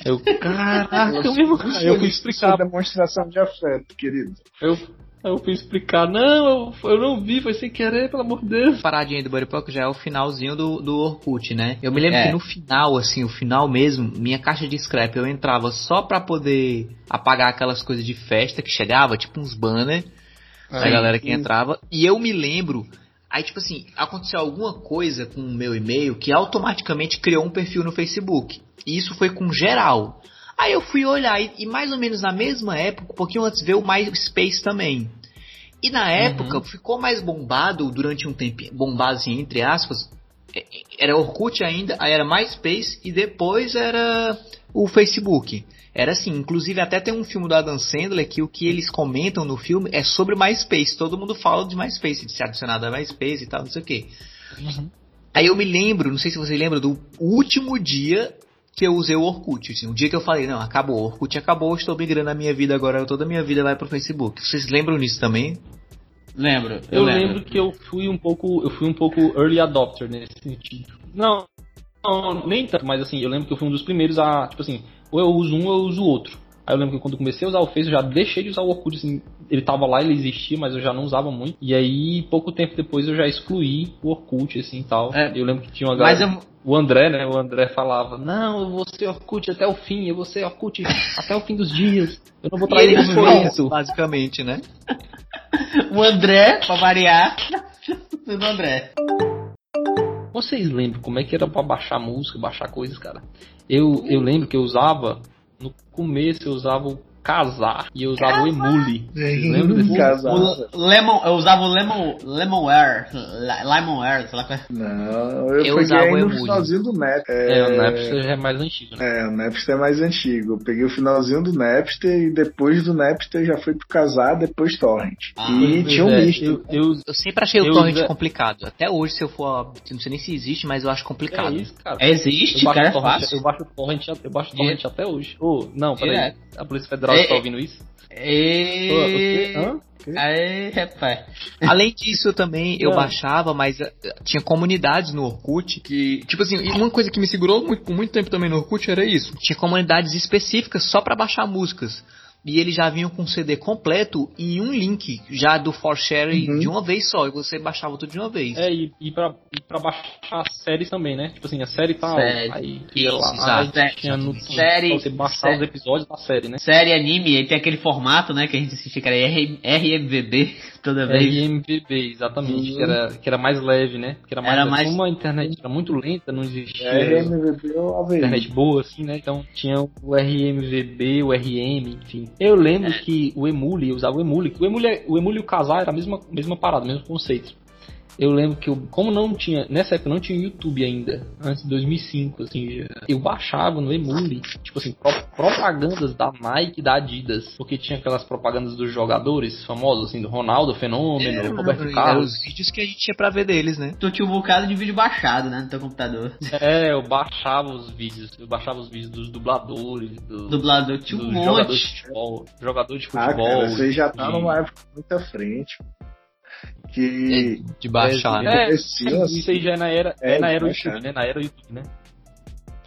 Eu, caraca, meu irmão. Aí eu fui explicar, Isso é demonstração de afeto, querido. eu, eu fui explicar, não, eu, eu não vi, foi sem querer, pelo amor de Deus. paradinha do Poke já é o finalzinho do, do Orkut, né? Eu me lembro É. que no final, assim, o final mesmo, minha caixa de scrap eu entrava só pra poder apagar aquelas coisas de festa que chegava, tipo uns banners da galera que entrava. E eu me lembro, aí tipo assim, aconteceu alguma coisa com o meu e-mail que automaticamente criou um perfil no Facebook. E isso foi com geral. Aí eu fui olhar e, e mais ou menos na mesma época, um pouquinho antes veio o MySpace também. E na época ficou mais bombado durante um tempo, bombado assim, entre aspas, é, é, era Orkut ainda, aí era MySpace e depois era o Facebook. Era assim, inclusive até tem um filme do Adam Sandler que o que eles comentam no filme é sobre MySpace. Todo mundo fala de MySpace, de ser adicionado a MySpace e tal, não sei o que. Aí eu me lembro, não sei se vocês lembram, do último dia que eu usei o Orkut. Assim, o dia que eu falei, não, acabou, o Orkut acabou, estou migrando a minha vida agora, toda a minha vida vai pro Facebook. Vocês lembram disso também? Lembro. Eu, Eu, lembro. que eu fui um pouco, eu fui um pouco early adopter nesse sentido. Não, não, nem tanto, mas assim, eu lembro que eu fui um dos primeiros a, tipo assim, ou eu uso um ou eu uso o outro. Aí eu lembro que quando eu comecei a usar o Face, eu já deixei de usar o Orkut, assim, ele tava lá, ele existia, mas eu já não usava muito. E aí, pouco tempo depois, eu já excluí o Orkut, assim, e tal. É, eu lembro que tinha uma galera... eu, O André, né, o André falava, não, eu vou ser Orkut até o fim, eu vou ser Orkut até o fim dos dias. Eu não vou trair ele foi isso, basicamente, né? o André, pra variar, do André. Vocês lembram como é que era pra baixar música, baixar coisas, cara? Eu, eu lembro que eu usava, no começo eu usava o Casar e eu usava o Emule. Vocês lembram desse? Casar. O Lemon, eu usava o Lemon, Lemonware, Li- Lemonware, sei lá qual é. Não, eu, Eu peguei usava o Emule. finalzinho do Napster. É, o Napster já é mais antigo, né? É, o Napster é mais antigo. Eu peguei o finalzinho do Napster e depois do Napster já foi pro casar, depois Torrent. Ah, e tinha um É, misto. eu, eu, Eu sempre achei o torrent usa- complicado. Até hoje, se eu for. Não sei nem se existe, mas eu acho é complicado. isso, cara. Existe, eu cara, é baixo torrent, fácil. eu baixo torrent, eu baixo torrent até hoje. Ô, não, peraí. A Polícia Federal É, está é. ouvindo isso? Você-? Aí, rapaz. Além disso, também eu Não. baixava, mas eh, tinha comunidades no Orkut que, tipo assim, uma coisa que me segurou muito, por muito tempo também no Orkut era isso. Tinha comunidades específicas só pra baixar músicas. E eles já vinham com o CD completo e um link já do For Share Uhum. de uma vez só. E você baixava tudo de uma vez. É, e, e, pra, e pra baixar séries também, né? Tipo assim, a série tá Série. aí Isso, lá, exato. aí tinha no Série- pra você baixar série- os episódios da série, né? Série, anime, ele tem aquele formato, né, que a gente assistia, que era RMVB toda vez. RMVB, exatamente, Uhum. que, era, que era mais leve, né? Que era mais, Era leve. mais- Como a internet era muito lenta, não existia É, RMVB AVI. internet boa, assim, né? Então tinha o RMVB, o RM, enfim. Eu lembro É. que o Emule, eu usava o Emule, o Emule, o Emule e o Casar era a mesma, mesma parada, mesmo conceito. Eu lembro que eu, como não tinha, nessa época não tinha YouTube ainda, antes de 2005, assim, eu baixava no Emule, tipo assim, pro- propagandas da Nike e da Adidas, porque tinha aquelas propagandas dos jogadores famosos, assim, do Ronaldo, Fenômeno, Era, Roberto eram Carlos. os vídeos que a gente tinha pra ver deles, né? Tu tinha um bocado de vídeo baixado, né, no teu computador. É, eu baixava os vídeos, eu baixava os vídeos dos dubladores, do, Dublador, tinha um dos jogadores de monte. futebol, jogador de Ah, futebol. cara, você já tá de- numa época muito à frente. Que. De baixar, né? É, assim. isso aí já é na era, É, é, na era. YouTube, né? Na era YouTube, né?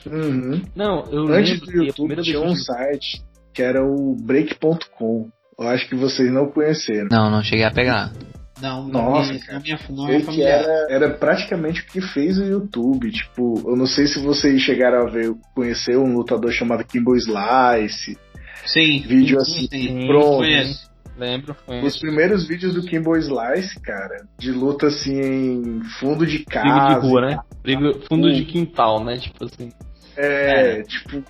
Uhum. Não, eu Antes lembro do YouTube tinha um site que era o break.com. Eu acho que vocês não conheceram. Não, não cheguei a pegar. Não, não, Nossa, cara. é Ele que familiar. era, era praticamente o que fez o YouTube. Tipo, eu não sei se vocês chegaram a ver, conhecer um lutador chamado Kimbo Slice. Sim. Vídeo sim, assim, sim. pronto. Conheço. Lembro, Os primeiros vídeos do Kimbo Slice, cara, de luta assim em fundo de Briga casa. de rua, né? Briga, fundo Hum. de quintal, né? Tipo assim. É, tipo,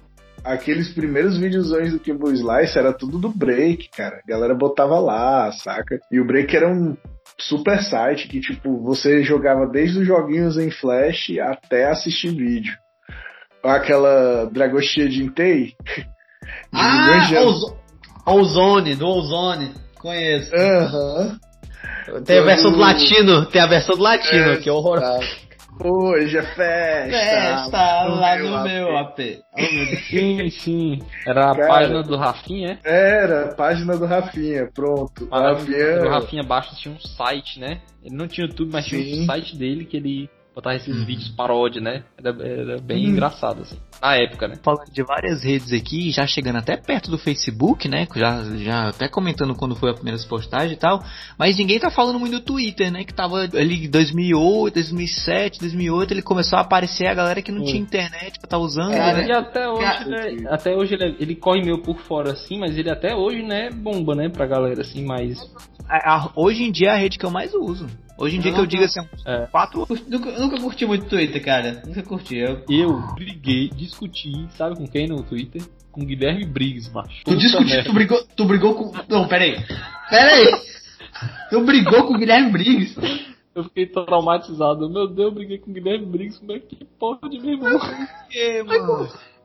aqueles primeiros videozões do Kimbo Slice era tudo do Break, cara. A galera botava lá, saca? E o Break era um super site que, tipo, você jogava desde os joguinhos em Flash até assistir vídeo. Aquela Dragostea de Intei. Ah, Ozo- Ozone, do Ozone. Conheço. Aham. Tem a versão do Todo- latino, tem a versão do latino, É, que é horror. tá. Hoje é festa. Festa lá no AP. meu AP. Oh, meu Deus. Sim, sim. Era a Cara. página do Rafinha, é? Era, página do Rafinha, pronto. A página Rafinha. do Rafinha Bastos tinha um site, né? Ele não tinha YouTube, mas tinha Sim. um site dele que ele botava esses vídeos paródia, né? Era, era bem Hum. engraçado, assim. Na época, né? falando de várias redes aqui, já chegando até perto do Facebook, né? Já, já até comentando quando foi a primeira postagem e tal. Mas ninguém tá falando muito do Twitter, né? Que tava ali em 2008, 2007, 2008, ele começou a aparecer a galera que não Hum. tinha internet pra tá usando, Cara, né? E até hoje, Cara, né, até hoje ele, ele corre meio por fora assim, mas ele até hoje, né, bomba, né, pra galera assim, mas A- a- hoje em dia é a rede que eu mais uso. Hoje em dia Eu que eu não- digo assim, uns É. quatro Nunca, nunca curti muito Twitter, cara. Nunca curti. Eu... eu briguei, discuti, sabe com quem no Twitter? Com Guilherme Briggs, macho. Tu discutiu, tu brigou, tu brigou com. Não, peraí. Peraí! Tu brigou com o Guilherme Briggs? Eu fiquei traumatizado. Meu Deus, eu briguei com o Guilherme Briggs, como é que pode, meu irmão?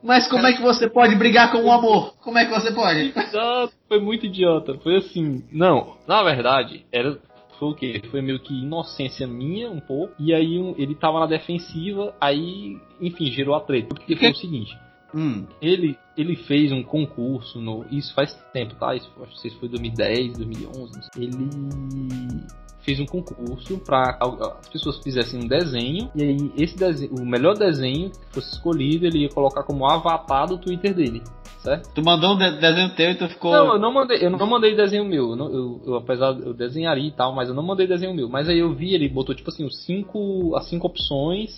Mas como é que você pode brigar com o amor? Como é que você pode? Exato, foi muito idiota. Foi assim. Não, na verdade, era. Foi o quê? Foi meio que inocência minha, um pouco. E aí um- ele tava na defensiva, aí, enfim, gerou a treta. Porque foi o seguinte. Hum. Ele, ele fez um concurso no. Isso faz tempo, tá? Isso, sei se foi 2010, 2011. não sei. Ele. Fez um concurso para as pessoas fizessem um desenho e aí esse desenho, o melhor desenho que fosse escolhido, ele ia colocar como avatar do Twitter dele. Certo? Tu mandou um de desenho teu e tu ficou. Não, eu não mandei, eu não mandei desenho meu. Eu, eu, eu, apesar eu desenharia e tal, mas eu não mandei desenho meu. Mas aí eu vi, ele botou tipo assim, os cinco, as cinco opções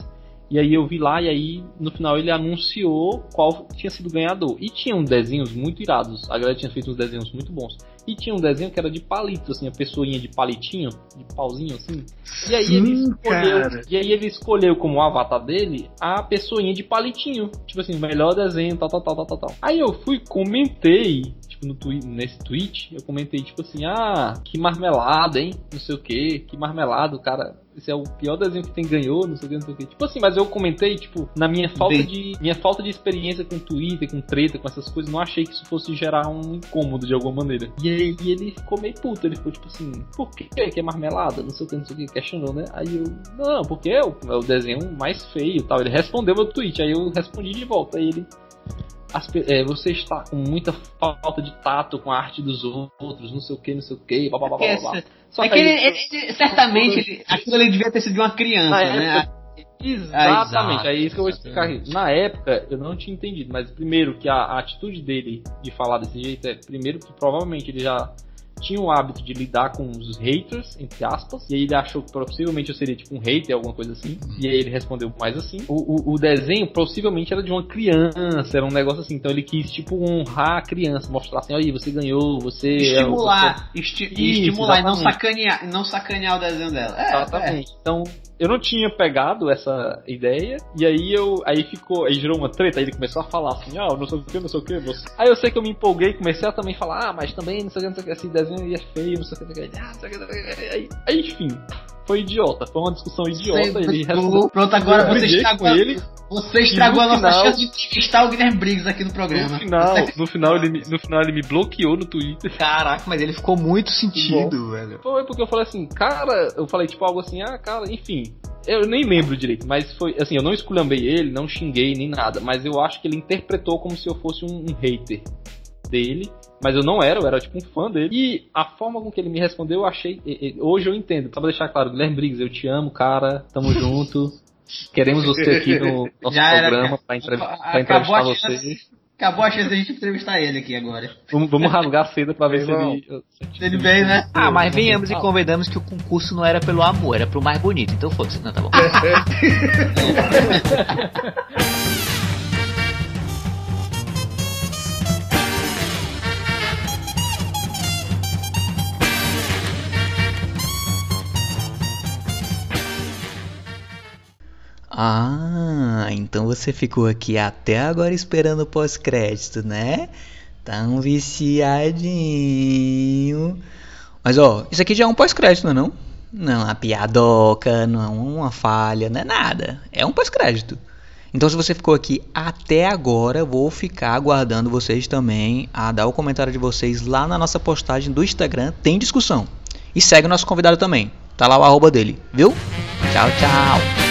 e aí eu vi lá e aí no final ele anunciou qual tinha sido o ganhador. E tinha uns desenhos muito irados. A galera tinha feito uns desenhos muito bons. E tinha um desenho que era de palito, assim, a pessoinha de palitinho, de pauzinho, assim. E aí Sim, ele escolheu. Cara. E aí ele escolheu como avatar dele a pessoinha de palitinho. Tipo assim, melhor desenho, tal, tal, tal, tal, tal. Aí eu fui, comentei tipo, no twi nesse tweet, eu comentei, tipo assim, ah, que marmelada, hein? Não sei o que, que marmelado, cara. Esse é o pior desenho que tem ganhou, não sei o que, não sei o que. Tipo assim, mas eu comentei, tipo, na minha falta de. Minha falta de experiência com Twitter, com treta, com essas coisas, não achei que isso fosse gerar um incômodo de alguma maneira. E aí e ele ficou meio puto, ele ficou tipo assim, por que, que é marmelada? Não sei o que, não sei o que, questionou, né? Aí eu, não, porque é o, é o desenho mais feio tal. Ele respondeu meu tweet, aí eu respondi de volta. Aí ele as, é, você está com muita falta de tato com a arte dos outros, não sei o que, não sei o que, blá blá blá blá. blá. Só é que, ele, ele, ele, certamente ele, aquilo ele devia ter sido de uma criança, Na né? Época, exatamente, é, é isso que eu vou explicar aqui. Na época eu não tinha entendido, mas primeiro que a, a atitude dele de falar desse jeito é, primeiro que provavelmente ele já tinha o hábito de lidar com os haters, entre aspas, e aí ele achou que possivelmente eu seria tipo um hater, alguma coisa assim, uhum. e aí ele respondeu mais assim. O, o, o, desenho possivelmente era de uma criança, era um negócio assim, então ele quis tipo honrar a criança, mostrar assim, olha, você ganhou, você... Estimular, é, você... Esti Isso, estimular e não sacanear, não sacanear o desenho dela. É, exatamente. É. Então, eu não tinha pegado essa ideia, e aí eu, aí ficou, aí gerou uma treta, aí ele começou a falar assim, ah, não sei o que, não sei o que, aí eu sei que eu me empolguei, comecei a também falar, ah, mas também não sei o que, não sei o que, esse desenho ia feio, não sei o que, não sei o que, ah, não sei o que, aí, aí, enfim, foi idiota, foi uma discussão idiota, ele respondeu, Pronto, agora você estragou, ele, você estragou a nossa final, chance de entrevistar o Guilherme Briggs aqui no programa. No final, no final, ele, no final ele me bloqueou no Twitter. Caraca, mas ele ficou muito sentido, velho. Foi porque eu falei assim, cara, eu falei tipo algo assim, ah, cara, enfim, eu nem lembro direito, mas foi assim, eu não esculhambei ele, não xinguei nem nada, mas eu acho que ele interpretou como se eu fosse um, um hater dele, mas eu não era, eu era tipo um fã dele. E a forma com que ele me respondeu, eu achei. Hoje eu entendo, só pra deixar claro, Guilherme Briggs, eu te amo, cara, tamo junto. Queremos você aqui no nosso Já programa era, pra, entrev pra entrevistar você. Acabou a chance de a gente entrevistar ele aqui agora. Vamos, vamos rasgar cedo pra ver se ele. Se ele vem, né? Ah, mas venhamos e convidamos que o concurso não era pelo amor, era pro mais bonito. Então foda-se, não, tá bom. Ah, então você ficou aqui até agora esperando o pós-crédito, né? Tão viciadinho. Mas ó, isso aqui já é um pós-crédito, não é não? Não é uma piadoca, não é uma falha, não é nada. É um pós-crédito. Então se você ficou aqui até agora, vou ficar aguardando vocês também a dar o comentário de vocês lá na nossa postagem do Instagram, tem discussão. E segue o nosso convidado também. Tá lá o arroba dele, viu? Tchau, tchau.